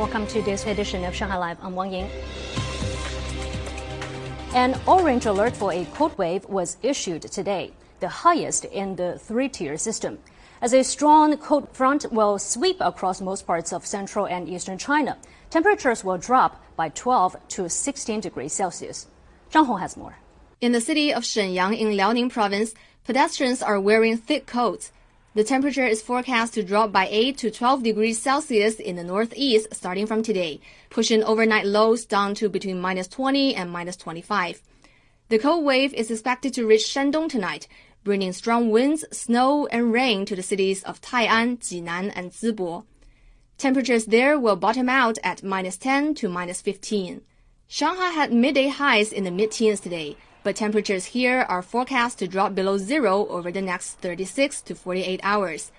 Welcome to this edition of Shanghai Live. I'm Wang Yin. An orange alert for a cold wave was issued today, the highest in the three-tier system, as a strong cold front will sweep across most parts of central and eastern China. Temperatures will drop by 12 to 16 degrees Celsius. Zhang Hong has more. In the city of Shenyang in Liaoning province, pedestrians are wearing thick coats. The temperature is forecast to drop by 8 to 12 degrees Celsius in the northeast starting from today, pushing overnight lows down to between minus 20 and minus 25. The cold wave is expected to reach Shandong tonight, bringing strong winds, snow, and rain to the cities of Tai'an, Jinan, and Zibo. Temperatures there will bottom out at minus 10 to minus 15. Shanghai had midday highs in the mid-teens today, but temperatures here are forecast to drop below zero over the next 36 to 48 hours.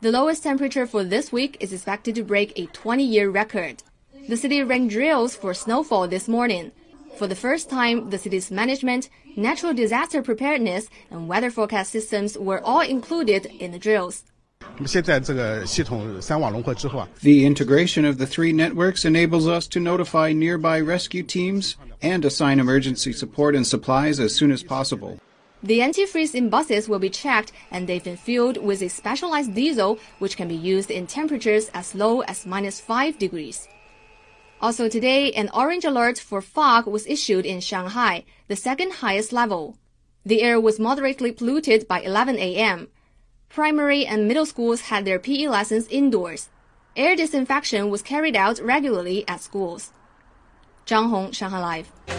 The lowest temperature for this week is expected to break a 20-year record. The city ran drills for snowfall this morning. For the first time, the city's management, natural disaster preparedness, and weather forecast systems were all included in the drills. The integration of the three networks enables us to notify nearby rescue teams and assign emergency support and supplies as soon as possible. The antifreeze in buses will be checked and they've been filled with a specialized diesel which can be used in temperatures as low as minus 5 degrees. Also today, an orange alert for fog was issued in Shanghai, the second highest level. The air was moderately polluted by 11 a.m. Primary and middle schools had their PE lessons indoors. Air disinfection was carried out regularly at schools. Zhang Hong, Shanghai Live.